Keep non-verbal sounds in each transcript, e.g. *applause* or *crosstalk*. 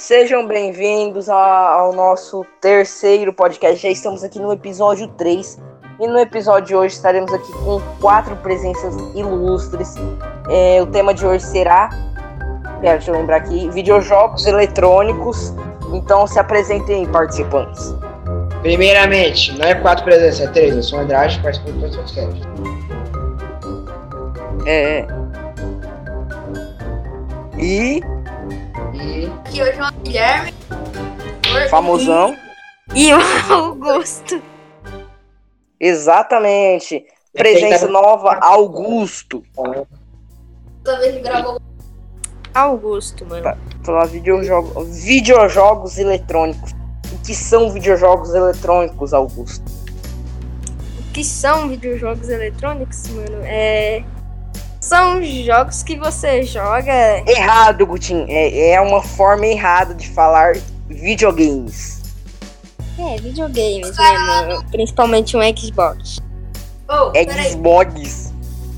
Sejam bem-vindos ao nosso terceiro podcast. Já estamos aqui no episódio 3. E no episódio de hoje estaremos aqui com quatro presenças ilustres. É, o tema de hoje será, quero te lembrar aqui, videojogos eletrônicos. Então se apresentem participantes. Primeiramente, não é quatro presenças, é três. Eu sou o Andrade, participo do podcast. É. é. E Aqui hoje é o Guilherme. famosão. E o *laughs* Augusto. Exatamente. Presença nova, Augusto. Toda vez que gravou. Augusto, mano. Tá. Falar videojogos, videojogos eletrônicos. O que são videojogos eletrônicos, Augusto? O que são videojogos eletrônicos, mano? É. São jogos que você joga. Errado, Gutin. É, é uma forma errada de falar videogames. É, videogames mesmo. Principalmente um Xbox. Oh, Xbox.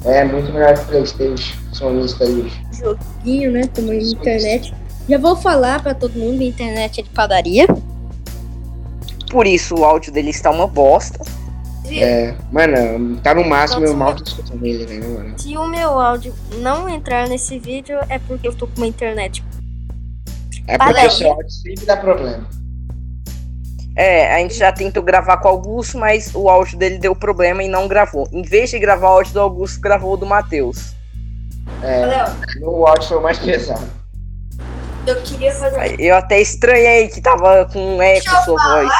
é muito melhor que Playstation. Sonista aí. Joguinho, né? Tamanho de internet. Já vou falar pra todo mundo: a internet é de padaria. Por isso o áudio dele está uma bosta. É, mano, tá no máximo eu mal tô escutando ele, né, mano? Se o meu áudio não entrar nesse vídeo, é porque eu tô com uma internet. É porque Padaria. o seu áudio sempre dá problema. É, a gente já tentou gravar com o Augusto, mas o áudio dele deu problema e não gravou. Em vez de gravar o áudio do Augusto, gravou o do Matheus. É, no áudio foi o mais pesado. Eu queria fazer. Eu até estranhei que tava com um eco sua voz.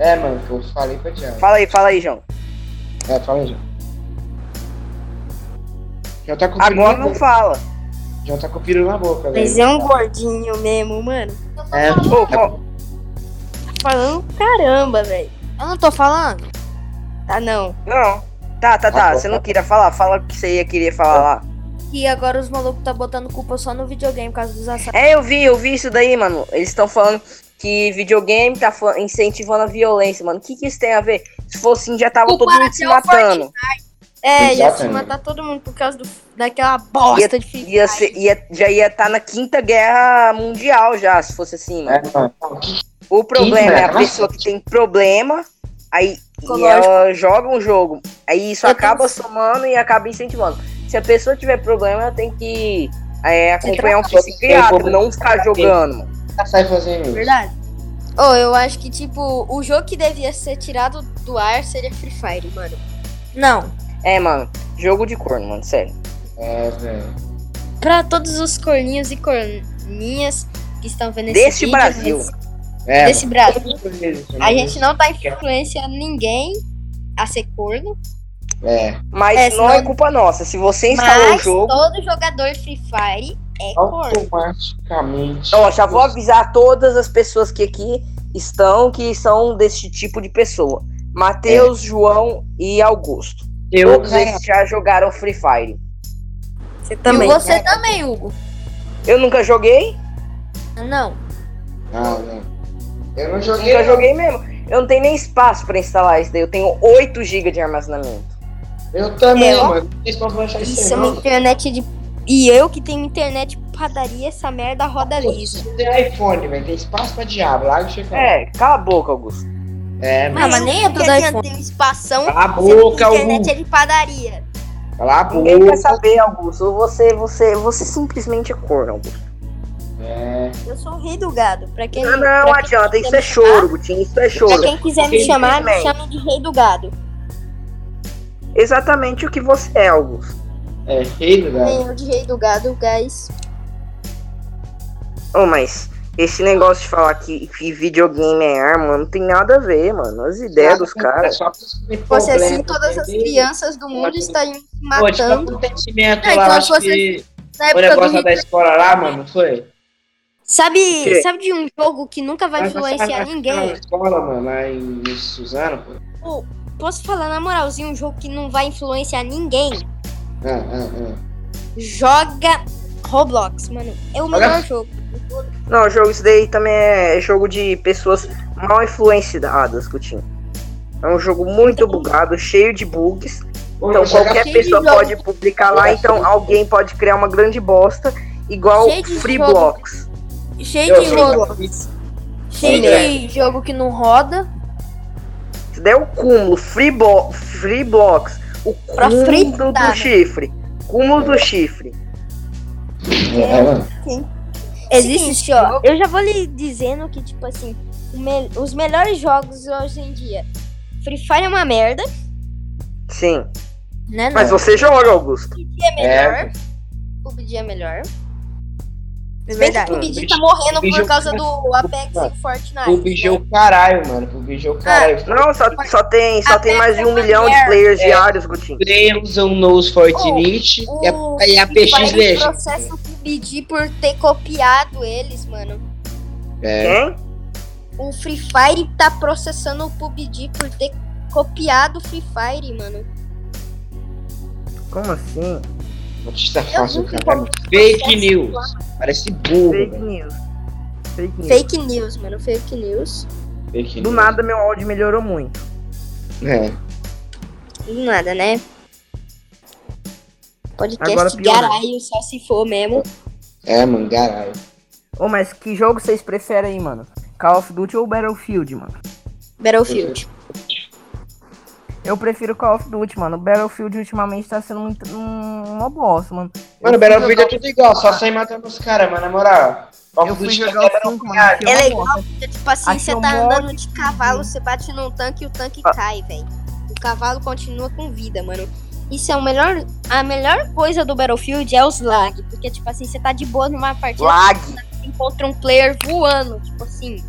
É, mano, que eu falei pra Thiago. Fala aí, fala aí, João. É, fala já. Já tá com Agora não boca. fala. Já tá com o peru na boca, velho. Mas é um gordinho mesmo, mano. É, Ô, qual- Tá falando caramba, velho. Eu não tô falando? Tá não. Não. Tá, tá, tá. bom. Você não queria falar? Fala o que você ia querer falar lá. E agora os malucos tá botando culpa só no videogame por causa dos assaltos. É, eu vi, eu vi isso daí, mano. Eles estão falando que videogame tá incentivando a violência, mano. O que, que isso tem a ver? Se fosse assim, já tava todo mundo se matando. É, ia se matar todo mundo por causa do, daquela bosta de Free Ia ser, ia, já ia estar na quinta guerra mundial já, se fosse assim, mano. É, O problema é a pessoa que tem problema, aí e ela joga um jogo, aí isso Eu acaba tenho- somando e acaba incentivando. Se a pessoa tiver problema, ela tem que é, acompanhar um psiquiatra, não ficar jogando, mano. Sai fazendo isso? Verdade. Oh, eu acho que, tipo, o jogo que devia ser tirado do ar seria Free Fire, mano. Não. É, mano, jogo de corno, mano, sério. É, velho. Pra todos os corninhos e corninhas que estão vendo esse Deste vídeo, Brasil. mas- É, Desse Brasil. mano. A gente não tá influenciando ninguém a ser corno, É. Mas É, não é senão- culpa nossa. Se você instalou o mas jogo. todo jogador Free Fire é. Automaticamente. Ó, já vou avisar todas as pessoas que aqui estão que são desse tipo de pessoa. Matheus, João e Augusto. Eu, Todos eles já jogaram Free Fire. Você também. E você também, Hugo. Eu nunca joguei, Não. Não, não. Eu não joguei. nunca joguei mesmo. Eu não tenho nem espaço pra instalar isso daí. Eu tenho 8 GB de armazenamento. Eu também, É, ó. mano. Não isso Isso é uma não. internet de. E eu que tenho internet padaria, essa merda roda lisa. Tem iPhone, velho. Tem espaço pra diabo. Lá que chega. É, cala a boca, Augusto. É, Ah, mano. mas nem é tudo iPhone. Tem um espação. Cala a boca, a internet é de padaria. Cala a Ninguém quer boca. saber, Augusto. Você, você, você simplesmente é corno, Augusto. É. Eu sou o rei do gado. Pra quem Não, não pra quem adianta. Isso é choro, Gutinho. Isso é Pra choro. quem quiser me chamar, me chame de rei do gado. Exatamente o que você é, Augusto. É, rei do gado. De rei do gado, guys. Ô, mas esse negócio de falar que, que videogame é arma não tem nada a ver, mano. As ideias dos É caras. Fosse assim, problema, todas as crianças do mundo estariam se Pô, tipo, matando. lá, então acho que Na o negócio Hitler. da escola lá, mano, não foi? Sabe, sabe de um jogo que nunca vai Mas influenciar Na ninguém? escola, mano, lá em em Suzano, pô. Pô, posso falar na moralzinha um jogo que não vai influenciar ninguém? Ah, ah, ah. Joga Roblox, mano. É o Olha- melhor jogo. Não, o jogo isso daí também é jogo de pessoas mal influenciadas, Coutinho. É um jogo muito bugado, cheio de bugs. Então qualquer pessoa pode publicar lá, então alguém pode criar uma grande bosta, igual Free jogo. Blocks. cheio Eu de jogo, cheio É. de jogo que não roda. Isso daí é o cúmulo. Free, blo free blocks. O Pra cúmulo fritar, do né? chifre. Cúmulo do chifre. É, mano. Existe Seguinte, ó, eu já vou lhe dizendo que, tipo assim, o me- os melhores jogos hoje em dia. Free Fire é uma merda, Sim. né? Mas você joga, Augusto. PUBG é melhor. PUBG é melhor. É bem que verdade. o PUBG tá morrendo PUBG por causa do Apex Mano, e Fortnite. O bicho é né? o caralho, mano. O bicho é o caralho. Não, só, só tem, só tem mais de um é milhão de players É. diários, Gutinho. Play usam nos Fortnite e a, O e a Free PX Fire Legends. processa o PUBG por ter copiado eles, mano. É. O Free Fire tá processando o PUBG por ter copiado o Free Fire, mano. Como assim? Notícia fácil, cara. Fake processo news. Parece burro, Fake velho. news. Fake news. Fake news, mano. Fake news. Fake Do news. nada meu áudio melhorou muito. É. Do nada, né? Podcast Agora garalho, só se for mesmo. É, mano, caralho. Ô, mas que jogo vocês preferem aí, mano? Call of Duty ou Battlefield, mano? Battlefield. Eu prefiro Call of Duty, mano. Battlefield ultimamente tá sendo muito um, uma bosta, mano. Mano, Eu Battlefield é jogar- tudo igual, só sai matando os caras, mano, na moral. Call Eu of fui Duty jogar é o 5, mano. É legal, bosta. porque, tipo assim, você um tá andando de cavalo, você bate num tanque e o tanque Ah. cai, velho. O cavalo continua com vida, mano. Isso é o melhor. A melhor coisa do Battlefield é os lag. Porque, tipo assim, você tá de boa numa partida. Lag. Você encontra um player voando. Tipo assim.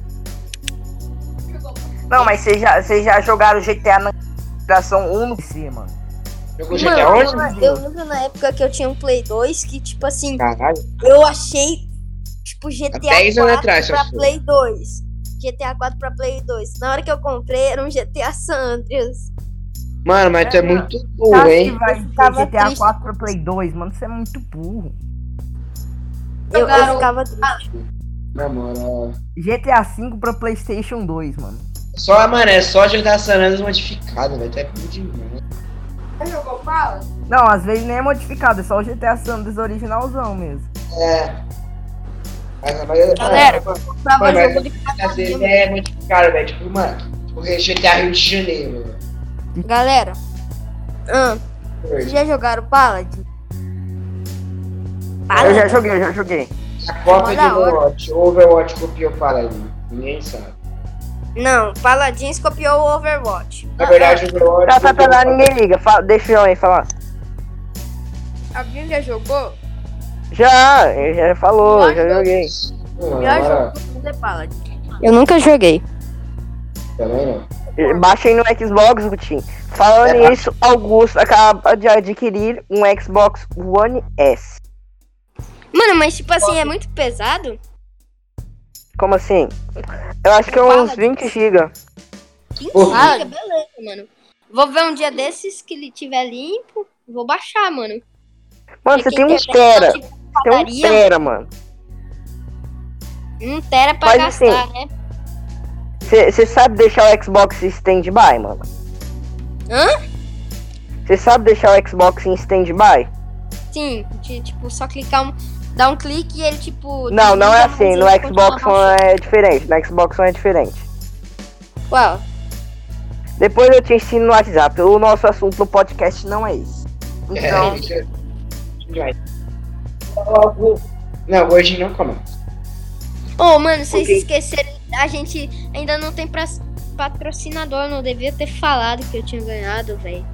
Não, mas vocês já, vocês já jogaram GTA na geração 1 no PC, mano. Jogou GTA? Mano, eu lembro na época que eu tinha um Play 2 que, tipo assim, Caralho. eu achei, tipo, GTA Há 10 anos 4 atrás, pra. Play 2. GTA 4 pra Play 2. Na hora que eu comprei, era um GTA San Andreas. Mano, mas tu é muito burro, hein? vai Eu GTA triste. 4 pra Play 2, mano? Você é muito burro. Eu, eu Jogaram- ficava triste. Na moral. GTA 5 pra Playstation 2, mano. Só, mano, é só jogar San Andreas modificado, velho. Tu é burro demais. Você jogou Fala? Não, às vezes nem é modificado, é só o GTA San Andreas originalzão mesmo. É. Mas, mas, Galera, mano, Tava Mano, jogo de às vezes é modificado, velho. Tipo, mano, tipo GTA Rio de Janeiro. Galera, Ah, vocês já jogaram Paladin? Eu já joguei, eu já joguei. A cópia de. Overwatch. Overwatch copiou ali. Ninguém sabe. Não, Paladins copiou o Overwatch. Na verdade, o Overwatch. Tá, tá, tá, lá, o ninguém liga. Fala, deixa eu aí falar. Alguém já jogou? Já, ele já falou, já joguei. O melhor jogo é Paladin. Eu nunca joguei. Também não. Baixa aí no Xbox, Gutinho. Falando É, nisso, Augusto acaba de adquirir um Xbox One S. Mano, mas tipo assim, é muito pesado? Como assim? Eu acho que é uns 20 GB. 15 Pô. giga, beleza, mano. Vou ver um dia desses que ele tiver limpo. Vou baixar, mano. Mano, você Porque tem um tera. Tem um tera, mano. Um tera pra Mas gastar, assim, né? Você sabe deixar o Xbox em stand-by, mano? Hã? Você sabe deixar o Xbox em stand-by? Sim, de, tipo, só clicar um. Dar um clique e ele, tipo. Não, não é assim. No Xbox One é diferente. No Xbox One é diferente. Qual? Depois eu te ensino no WhatsApp. O nosso assunto no podcast não é. Então, É, isso é- Logo- Não, hoje não começa. Ô, mano, vocês Ok. esqueceram. A gente ainda não tem pra- patrocinador. Não devia ter falado que eu tinha ganhado, velho.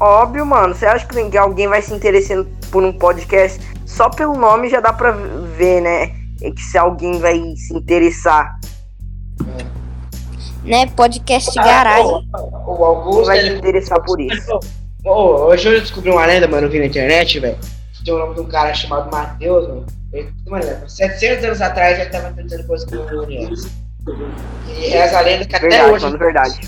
óbvio, mano. Você acha que ninguém- alguém vai se interessando por um podcast? Só pelo nome já dá pra ver, né? É que se alguém vai se interessar. Né? Podcast Ah, garagem. O o Augusto, vai se ele... interessar por isso? Ô, hoje eu descobri uma lenda, mano, eu vi na internet, velho. Tem o nome de um cara chamado Matheus, mano. Ele, mano, 700 anos atrás já tava tentando conseguir um universo. E reza a lenda que até Verdade, hoje. mano, verdade.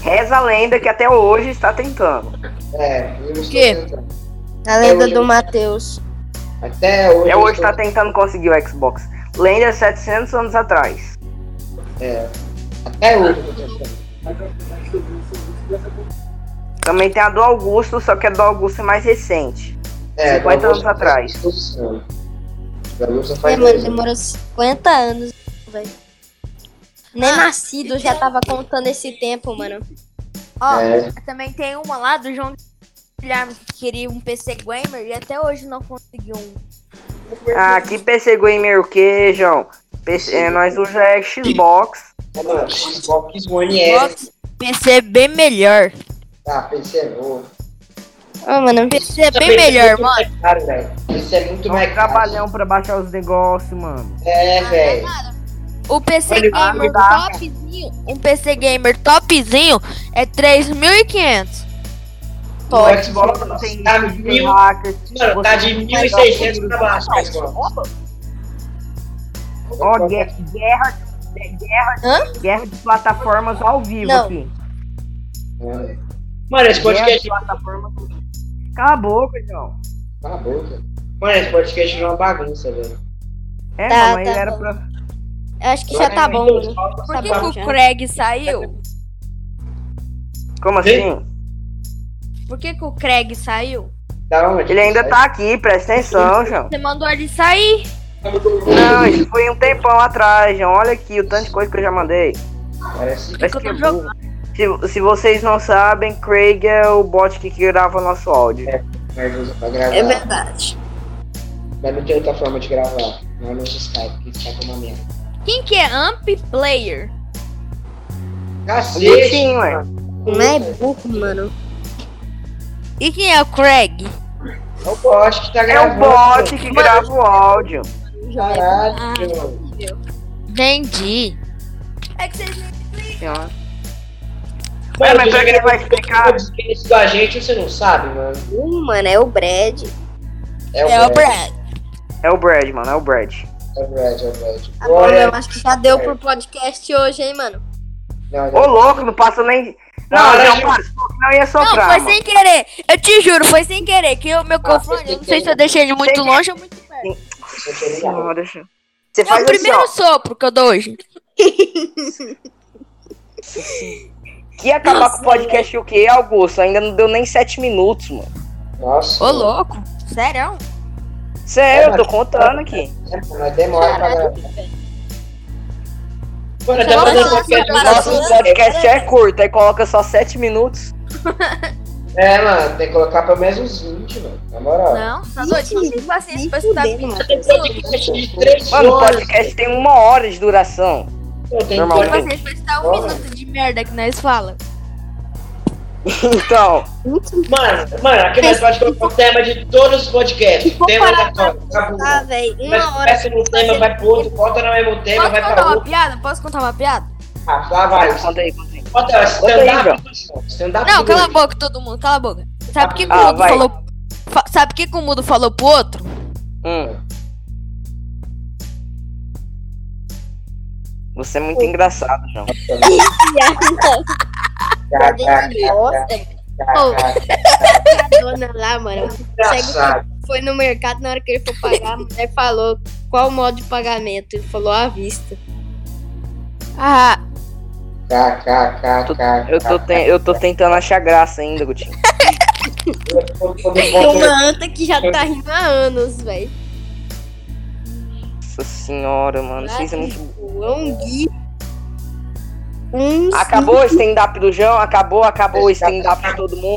Reza a lenda que até hoje está tentando. É, eu estou quê? tentando. A lenda hoje do eu- Matheus. Até hoje. Até hoje estou- tá tentando conseguir o Xbox. Lenda 700 anos atrás. É. Até hoje eu tô tentando. Também tem a do Augusto, só que a do Augusto é mais recente. É, 50 do anos atrás. É, faz mano, demorou 50 anos, velho. Nem Ah, nascido já tava contando esse tempo, mano. Ó, É. também tem uma lá do João Guilherme que queria um PC Gamer e até hoje não conseguiu um. Ah, que PC Gamer o que, João? PC, é, nós usa é Xbox. É, mano, Xbox One S. PC bem melhor. Ah, PC é novo. Ô, mano. PC é bem PC melhor, mano. Caro, velho. PC é muito mais caro. trabalhão pra baixar os negócios, mano. É, velho. O PC Gamer topzinho, um PC Gamer topzinho é 3.500. O Xbox tem, tá tem mil. Mano, tá de Você 1.600 pra baixo, o Xbox. Ó, guerra, guerra, guerra, Hã? guerra de plataformas ao vivo Não. aqui. Mano, esse podcast. de plataformas. Cala a boca, João. Cala a boca. Mano, esse podcast é uma bagunça, velho. É, Tá, mano, tá ele era bom. pra. Eu acho que já tá bom, mano. Por que, Tá que bom, o já. Craig saiu? Como Ei. assim? Por que, que o Craig saiu? Onde? Ele ainda tá aqui, presta atenção, João. Você mandou ele sair? Não, isso foi um tempão atrás, João. Olha aqui o tanto de coisa que eu já mandei. Parece Parece eu que tô é burro. Se, se vocês não sabem, Craig é o bot que grava nosso áudio. gravar. É verdade. Mas não tem outra forma de gravar. Não é no Skype, que Skype é uma merda. Quem que é Amp Player? Cacete! Ué. Não é burro, mano. E quem é o Craig? É o bot que tá É o gravando. bot que grava o áudio. Caralho, Ah. Entendi. É que vocês Senhora. Mano, É, mas já que gravou vai explicar? podcast da gente, você não sabe, mano. Hum, mano, é o Brad. É o É o Brad. Brad. É o Brad, mano, é o Brad. É o Brad, é o Brad. Agora eu acho que já deu pro podcast hoje, hein, mano. não, Ô, não. louco, não passa nem. Não, não, para, não ia Não, soprar. foi mano. sem querer. Eu te juro, foi sem querer. Que o meu Ah, microfone, foi sem eu não sei se eu deixei ele muito longe ou muito perto. Não, deixa. Você É faz o assim, primeiro ó. sopro que eu dou hoje. *laughs* Que ia acabar Nossa, com o podcast o quê, Augusto? Ainda não deu nem sete minutos, mano. Nossa. Ô, louco. Sério? Sério, eu tô contando aqui. É, mas demora pra gravar. Mano, até Você vai fazer falar podcast Nosso podcast é curto, aí coloca só sete minutos. *laughs* É, mano, tem que colocar pelo menos uns 20, mano. Na moral. Não, tá doido. Não tem paciência pra escutar fudendo, mano. Tem podcast de 3 Mano, o horas. podcast tem uma hora de duração. Tem podcast- paciência pra escutar um minuto de merda que nós fala. Então, Mano, mano, aqui nós pode colocar o tema de todos os podcasts. Se for Tema aleatório. Acabou. Ah, velho, uma começa num tema, vai pro outro, volta no mesmo tema, Posso vai contar pra uma outro. piada? Posso contar uma piada? Ah, lá vai. conta aí, conta aí. Bota aí, stand-up. Stand-up. Não, cala a boca, todo mundo, cala a boca. Sabe o que, que Ah, o Mudo vai. falou? fa- sabe o que, que o Mudo falou pro outro? Hum. Você é muito engraçado, João. *laughs* *laughs* a dona lá, mano. Foi no mercado, na hora que ele for pagar, a mulher falou qual o modo de pagamento. Ele falou à vista. Ah, cá, Eu tô, ten- eu tô tentando achar graça ainda, Gutinho. Tem uma anta que já tá rindo há anos, velho. Nossa senhora, mano. Vocês é muito. É um gui. Um Acabou o stand-up do João? Acabou, acabou o stand-up de todo mundo.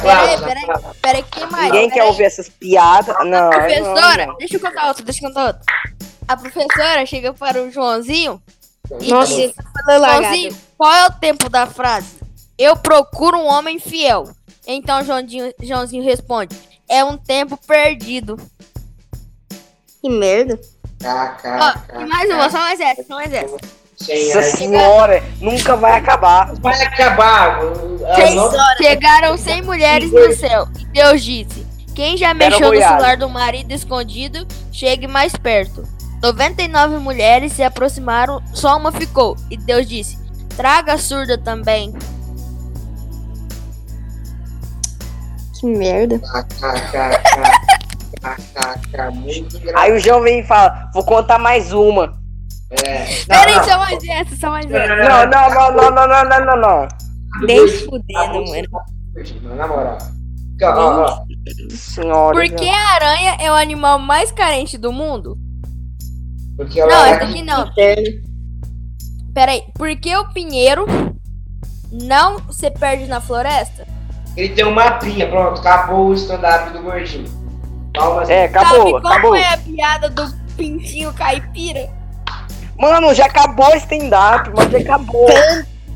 Peraí, peraí, peraí, que tem mais. Ninguém quer ouvir essas piadas. Não, a professora, não, não. deixa eu contar outra, deixa eu contar outra. A professora chega para o Joãozinho e Nossa, diz. Joãozinho, qual é o tempo da frase? Eu procuro um homem fiel. Então Joãozinho, Joãozinho responde, é um tempo perdido. Que merda. Ó, cá, cá, e mais uma, só mais essa, só mais essa. Nossa aí. senhora, nunca vai acabar. Vai acabar. Seis horas. Chegaram 100 mulheres no céu e Deus disse: Quem já mexeu no celular do marido escondido, chegue mais perto. 99 mulheres se aproximaram, só uma ficou. E Deus disse: Traga a surda também. Que merda. Aí o João vem e fala: Vou contar mais uma. É. Peraí, só mais essa, só mais essa. Não, não, não, não, não, não, não, não. Nem fudendo, tá mano. Tá na moral. Tá calma. Senhora. Por que a aranha é o animal mais carente do mundo? Porque ela não, é aqui não. Peraí, por que o pinheiro não se perde na floresta? Ele tem uma mapinha, pronto, acabou o stand-up do gordinho. Calma, é, acabou, Sabe acabou. qual é a piada do pintinho caipira? Mano, já acabou o stand-up, mas já acabou.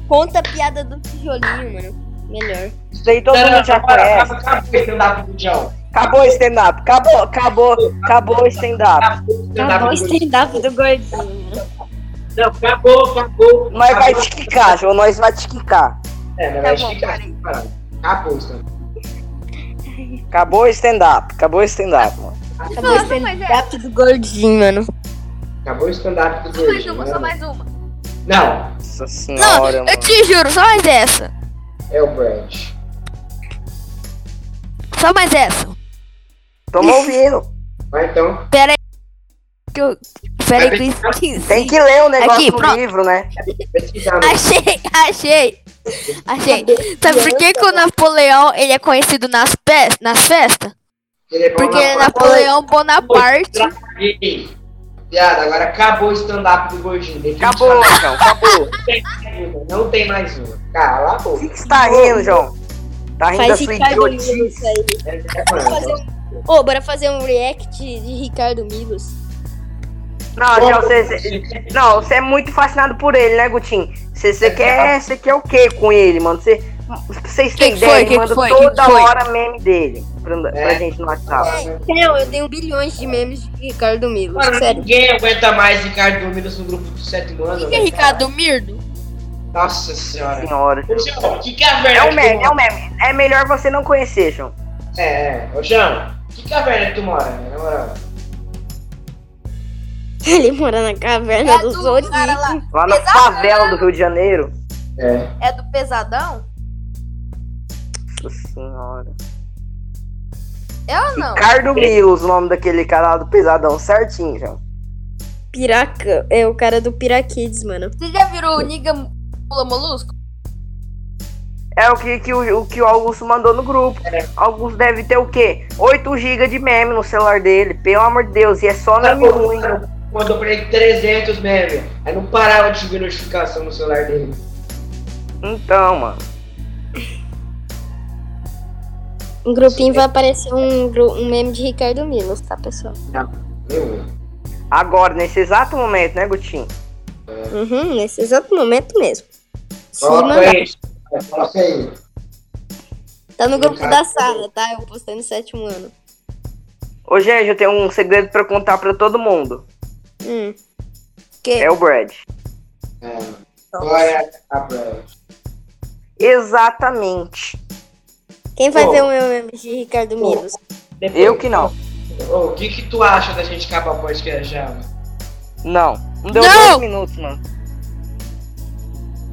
Conta a piada do tijolinho, mano. Melhor. Isso aí todo mundo já acabou, conhece. acabou, o stand-up do João. Acabou o stand-up, acabou, acabou, acabou o stand-up. Acabou o stand-up Acabou o do gordinho. stand-up do gordinho, mano. Não, acabou, acabou. Nós vai te quicar, João, nós vai te quicar. É, mas Tá vai parei. parado. Acabou o stand-up. Acabou o stand-up, acabou o stand-up, mano. Acabou o mais stand-up do gordinho, mano. Acabou o stand-up do Só mais uma, né? só mais uma. Não, Nossa Não, senhora, eu mano. te juro, só mais essa. é o Brad. Só mais essa. Tamo ouvindo. Vai então. Pera aí. Que eu... Pera aí que eu esqueci. Tem que ler o negócio Aqui, do pronto. livro, né? No Achei, achei. Achei. Sabe por que, que o Napoleão ele é conhecido nas, pe... nas festas? Ele é Porque é Napoleão Bonaparte. Traguei. Piada, agora acabou o stand-up do gordinho. Acabou, João, acabou. Não tem mais uma. Cala a boca. O que que você tá rindo, João? Tá rindo da Faz sua Ricardo Milos idiotice. É, Bora fazer mano. um- Ô, bora fazer um react de Ricardo Milos. Não, João, você, você- não, você é muito fascinado por ele, né, Gutinho? Você, você quer, você quer o que com ele, mano? Você, vocês têm ideia? foi? Ele manda? Que toda que hora meme dele pra, pra É. gente no WhatsApp. Não, eu tenho bilhões de memes de Ricardo Milos. Mano, Sério. ninguém aguenta mais Ricardo Dormindo no grupo dos sete O anos. que, é Ricardo Mirdo? Nossa senhora. Senhora. Ô, João, que caverna É que um meme, é um meme. É melhor você não conhecer, João. É, é. Ô, João, que caverna que tu mora, né? Na moral. Ele mora na caverna É dos do Zodíaco. cara lá. Lá na Pesadão. favela do Rio de Janeiro. É. É do Pesadão? Nossa senhora. É ou não? Ricardo Mills, o nome daquele canal do Pesadão, certinho, João. Piraca. É o cara do Pirakids, mano. Você já virou o Niga Mula Molusco? É o que, que o, o que o Augusto mandou no grupo. Augusto deve ter o quê? 8 GB de meme no celular dele, pelo amor de Deus, e é só meme ruim. Mandou pra ele 300 memes. Aí não parava de subir notificação no celular dele. Então, mano. Um grupinho vai aparecer um, um meme de Ricardo Milos, tá, pessoal? Agora, nesse exato momento, né, Gutinho? Uhum, nesse exato momento mesmo. Se Coloca mandar. aí. Coloca aí. Tá no grupo da sala, tá? Eu postei no sétimo ano. Ô, gente, eu tenho um segredo pra contar pra todo mundo. Hum. Que? É o Brad. É. A Brad. Exatamente. Quem vai Ô. ver o meu meme de Ricardo Milos? Depois- Eu que não. Ô, o que que tu acha da gente acabar o podcast já, mano? Não. Não deu Não! dois minutos, mano.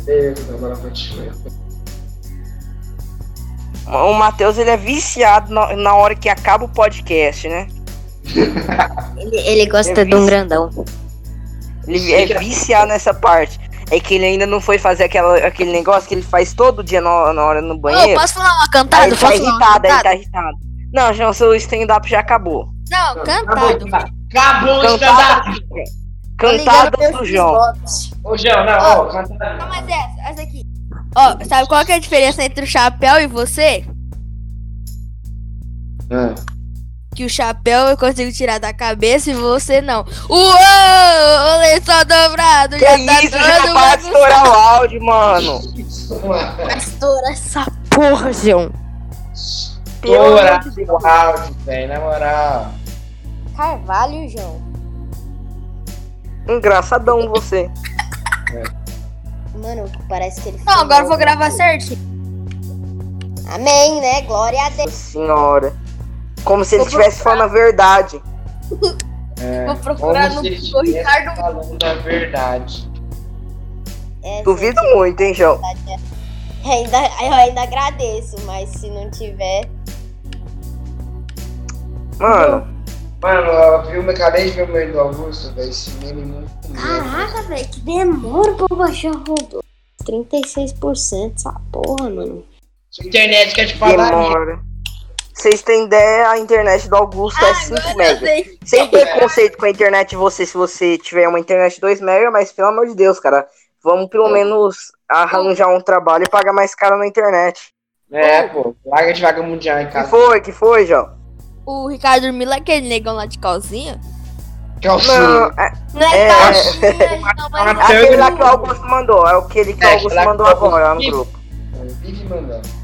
Beleza, agora continua. O Matheus, ele é viciado na, na hora que acaba o podcast, né? Ele, ele gosta Eu de um grandão. Ele é viciado nessa parte. É que ele ainda não foi fazer aquela, aquele negócio que ele faz todo dia na, na hora no Ô, banheiro. posso falar uma Aí cantada? ele tá irritado, aí ele tá irritado. Não, João, seu stand-up já acabou. Não, cantado. acabou o Cantada, stand-up. cantada do João. Ô, João, não, Ó, ô, cantada. Não, mas essa, essa aqui. Ó, sabe qual que é a diferença entre o chapéu e você? Ah. Que o chapéu eu consigo tirar da cabeça e você não. Uou! O lençol dobrado Que já isso, tá já todo para de estourar o áudio, mano. Estoura essa porra, João. Estoura o áudio, velho, na moral. Carvalho, João. Engraçadão você. Mano, parece que ele Não, agora eu vou gravar certinho. Amém, né? Glória a Deus. Nossa senhora. Como se ele estivesse falando a verdade. *laughs* É, Vou procurar no Google Ricardo. falando a verdade. É, Duvido muito, hein, João? Ainda, eu ainda agradeço, mas se não tiver. Mano, Mano, eu vi, eu acabei de ver o meme do Augusto, velho. Esse meme é muito. Caraca, velho, que demora pra baixar o robô. 36% essa porra, mano. Internet quer te falar. demora. Vocês têm ideia, a internet do Augusto é 5 mega. Sem preconceito com a internet de você, se você tiver uma internet 2 mega, mas pelo amor de Deus, cara, vamos pelo menos arranjar um trabalho e pagar mais caro na internet. É, pô, larga de vagabundear em Que casa. foi, que foi, João? O Ricardo Mila, aquele negão lá de calcinha. Calcinha. Não, é, Não é, É. calcinha, não, mas Ah, é aquele lá que o Augusto mandou, é aquele que o É, Augusto mandou que o agora lá no grupo. Vive mandando.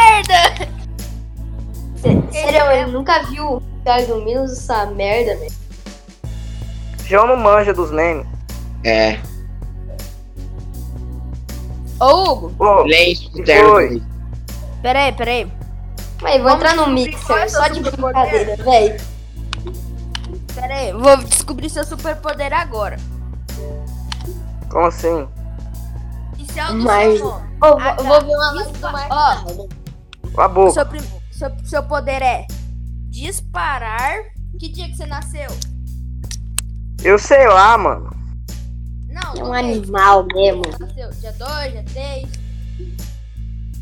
Merda! Sério, ele nunca viu o Ricardo Milos essa merda, velho. João não manja dos memes. É. Ô, Hugo, Ô, dele. peraí, peraí. Mas vou Vamos entrar no qual é mixer, seu só de brincadeira, velho. Peraí, vou descobrir seu superpoder agora. como assim? Isso é o do Mas- seu nome. Ah, vou- tá. vou ver uma Dispa- Marco. Ó, a boca. seu, prim- seu, seu poder é disparar. Que dia que você nasceu? Eu sei lá, mano. Não, É um animal mesmo. Nasceu dia 2, dia 3.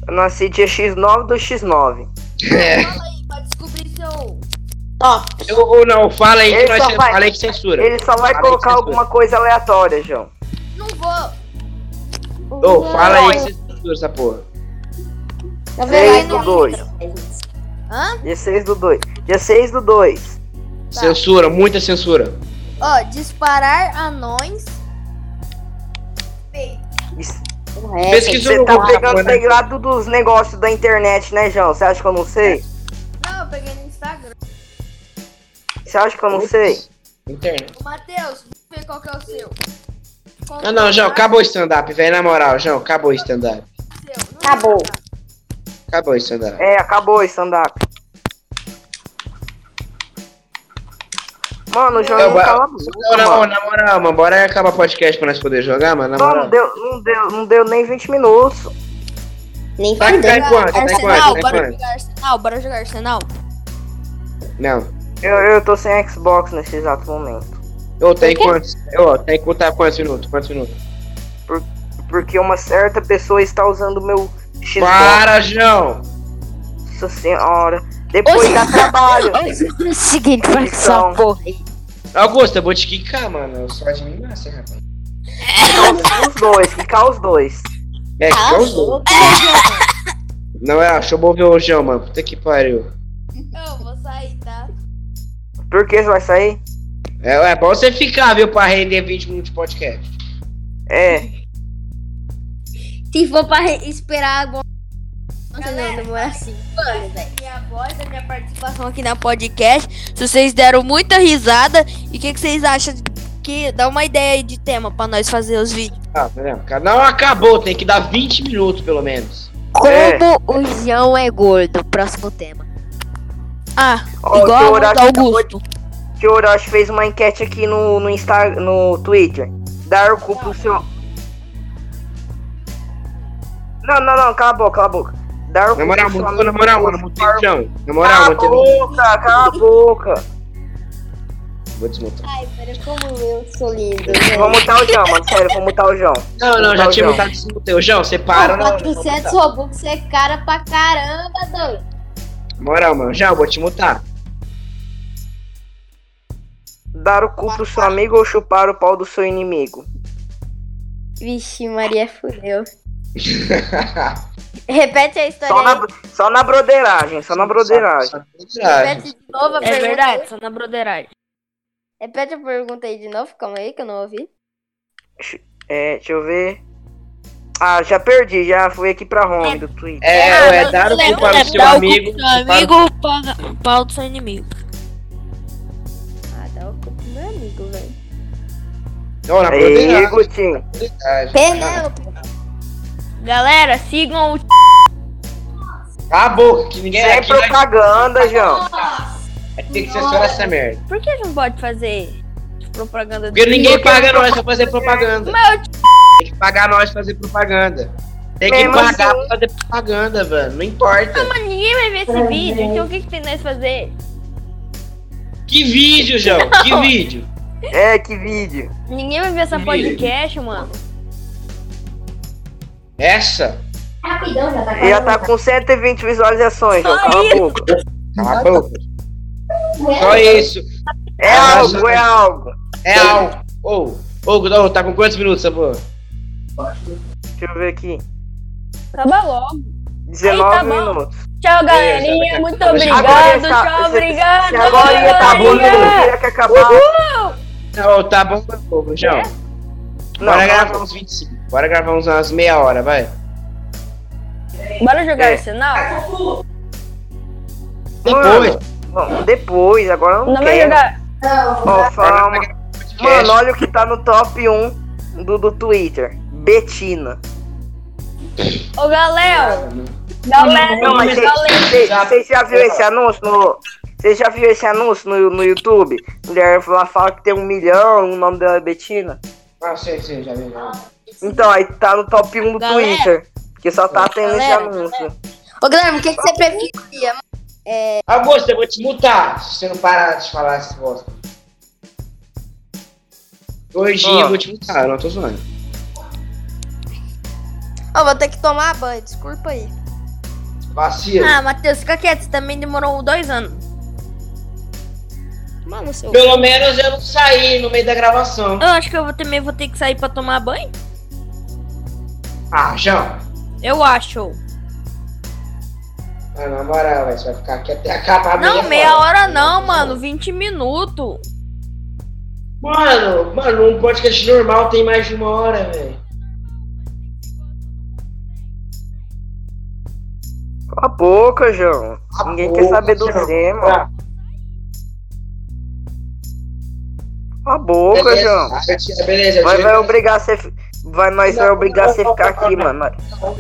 Eu nasci dia X9 do X9. É. Fala aí, pra descobrir seu. Top. Eu, ou não, fala aí que Ele nós só vai- falei que censura. Ele só vai Fala colocar que alguma coisa aleatória, João. Não vou. Ô, fala aí que censura essa porra. Seis vendo? do dois. Hã? Dia 6 do 2. Dia 6 do 2. Tá. Censura, muita censura. Ó, disparar anões. Pesquisa Você no tá pegando né? pegado dos negócios da internet, né, João? Você acha que eu não sei? Não, eu peguei no Instagram. Você acha que eu não sei? Internet. Matheus, vê qual que é o seu. Qual Não, não, João, é acabou o stand-up, velho. Na moral, João, acabou o stand-up. o Acabou. Acabou o stand-up. É, acabou esse stand-up. Mano, o João Eu não vou- cala a boca, Não, na moral, mano, bora acabar o podcast pra nós poder jogar, mano. Não, não deu, não, deu, não deu nem 20 minutos. Nem fudeu. em quanto? Vai em Arsenal, quanto? Bora quanto? jogar Arsenal, bora jogar Arsenal. Não. Eu, eu tô sem Xbox nesse exato momento. Ô, tem quantos? Ô, tem que contar quantos minutos? Quantos minutos? Porque uma certa pessoa está usando o meu Xbox. Para, João! Nossa senhora. Depois dá trabalho. O *laughs* seguinte, vai Então. porra aí. Augusto, eu vou te quicar, mano. Eu só de mim nasce, rapaz. Os dois, ficar os dois. É, que é os dois. Não é, deixa eu ver o João, mano. Puta que pariu. Eu vou sair, tá? Por que você vai sair? É, é bom você ficar, viu, pra render 20 minutos de podcast. É. Se for pra esperar, bom. Nossa, Galera, não, demora assim. Mano, velho. Minha voz, a minha participação aqui na podcast. Se vocês deram muita risada. E o que, que vocês acham? Que dá uma ideia aí de tema pra nós fazer os vídeos. Ah, tá vendo? Não acabou, tem que dar 20 minutos pelo menos. É. Como o João é gordo? Próximo tema. Ah, Ó, igual o a Augusto. Que o Orochi fez uma enquete aqui no, no, Insta, no Twitter. Dar o cu pro seu. Não, não, não, cala a boca, cala a boca. Dar o cu Na moral, mano, na moral, mano, mutei chupar- o João. Na moral, Cala a boca, cala a boca. Vou desmutar. Ai, pera, como eu sou lindo, Vou mutar o João, mano, sério, vou mutar o João. Não, não, já tinha João. mutado desmutei. O João, você para, não. não, vou 400 mutar. Robux é cara pra caramba, doido. Moral, mano, João, vou te mutar. Dar o cu pro seu amigo ou chupar o pau do seu inimigo? Vixe, Maria fudeu. *laughs* Repete a história Só aí. na, só na broderagem, só na broderagem. Só- só broderagem. Repete de novo a É pergunta. verdade, só na broderagem. Repete a pergunta aí de novo, calma aí que eu não ouvi. É, deixa eu ver. Ah, já perdi, já fui aqui pra home do Twitter. É, Ah, é dar o cu para o seu amigo. amigo, paga o pau do seu inimigo. Ah, dá o cu pro meu amigo, velho. Não, na Aí, broderagem. Gutinho. broderagem. Galera, sigam o. Cala a boca, que ninguém Sem aqui vai propaganda, João. ter que censurar essa merda. Por que a gente não pode fazer propaganda Porque ninguém paga nós pra fazer propaganda. Meu Tem que pagar nós pra fazer propaganda. Tem que Mesmo pagar assim. pra fazer propaganda, velho. Não importa. Mas ninguém vai ver esse vídeo, então o que, que tem nós fazer? Que vídeo, João? Que vídeo? É, que vídeo. Ninguém vai ver essa podcast, mano. Essa? Rapidão, já tá E já tá com 120 visualizações, João. Cala a boca. Cala a boca. Só isso. É algo, é algo. É algo. Ô, ô, Gudão, tá com quantos minutos, amor? Deixa eu ver aqui. Acaba logo. 19 Aí, tá bom. minutos. Tchau, galerinha. Muito Agora obrigado. está- Tchau, se- obrigado. Se agora ia tá bom, não tinha que acabar. Não, tá bom, tá bom, João. Não, gravar uns 25. Bora gravar uns umas meia hora, vai. Bora jogar É. Arsenal? Depois. Mano, depois, agora eu não, Não vai quero. jogar. Ó, fala uma- Mano, olha o que tá no top 1 do, do Twitter. Betina. Ô, Galéo. Galera, Não, mas galera. você já viu esse anúncio no. Você já viu esse anúncio no, no YouTube? Mulher lá fala que tem um milhão, o nome dela é Betina. Ah, sim, sim, já vi. já Então, aí tá no top 1 do Galera. Twitter. Que só tá tendo esse Galera. anúncio. Ô, Guilherme, o que, que você preferia? Augusto, eu vou te multar se você não parar de falar bosta. Dois dias Ó. eu vou te multar, eu não tô zoando. Ó, vou ter que tomar banho, desculpa aí. Vacilo. Ah, Matheus, fica quieto, você também demorou dois anos. Mano, seu. Pelo menos eu não saí no meio da gravação. Eu acho que eu vou, também vou ter que sair pra tomar banho. Ah, João. Eu acho. Ah, na moral, você vai ficar aqui até acabar Não, meia meia hora. hora não, mano. 20 minutos. Mano, mano, um podcast normal tem mais de uma hora, velho. Cala a boca, João. A Ninguém boca, quer saber do João. tema. Cala a boca, Beleza, João. beleza, beleza. Vai, obrigar você. Vai, nós vai obrigar você a ficar aqui, mano.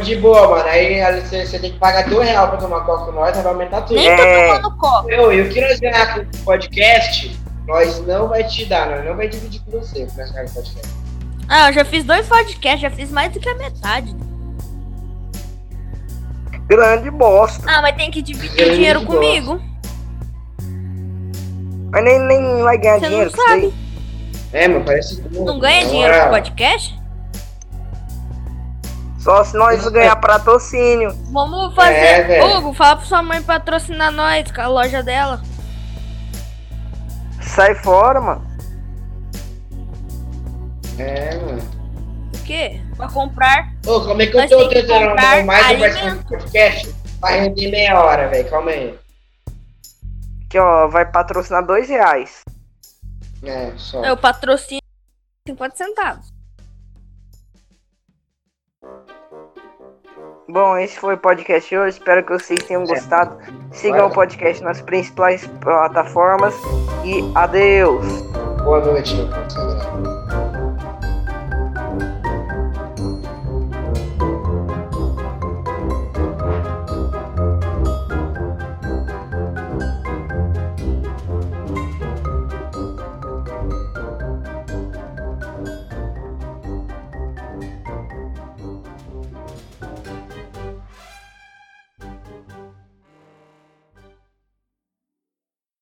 De boa, mano. Aí você, você tem que pagar dois reais pra tomar coca com nós, vai aumentar tudo. Nem É. tô tomando copo. Eu, e o que nós ganhar com o podcast, nós não vai te dar, nós não vai dividir com você o que ganhar podcast. Ah, eu já fiz dois podcasts, já fiz mais do que a metade. Grande bosta. Ah, mas tem que dividir o dinheiro não comigo. Mas nem, nem vai ganhar Você não dinheiro aí. sabe. É, mano, parece tudo. Não ganha dinheiro com moral. podcast? Só se nós ganhar patrocínio. Vamos fazer. É. Hugo, fala pra sua mãe patrocinar nós com a loja dela. Sai fora, mano. É, mano. O quê? Pra comprar. Ô, como é que eu tô tentando mais um podcast? Vai render meia hora, velho. Calma aí. Que ó, vai patrocinar dois reais. É, só. Eu patrocino 50 centavos. Bom, esse foi o podcast hoje. Espero que vocês tenham gostado. Sigam o podcast nas principais plataformas. E adeus. Boa noite, meu parceiro.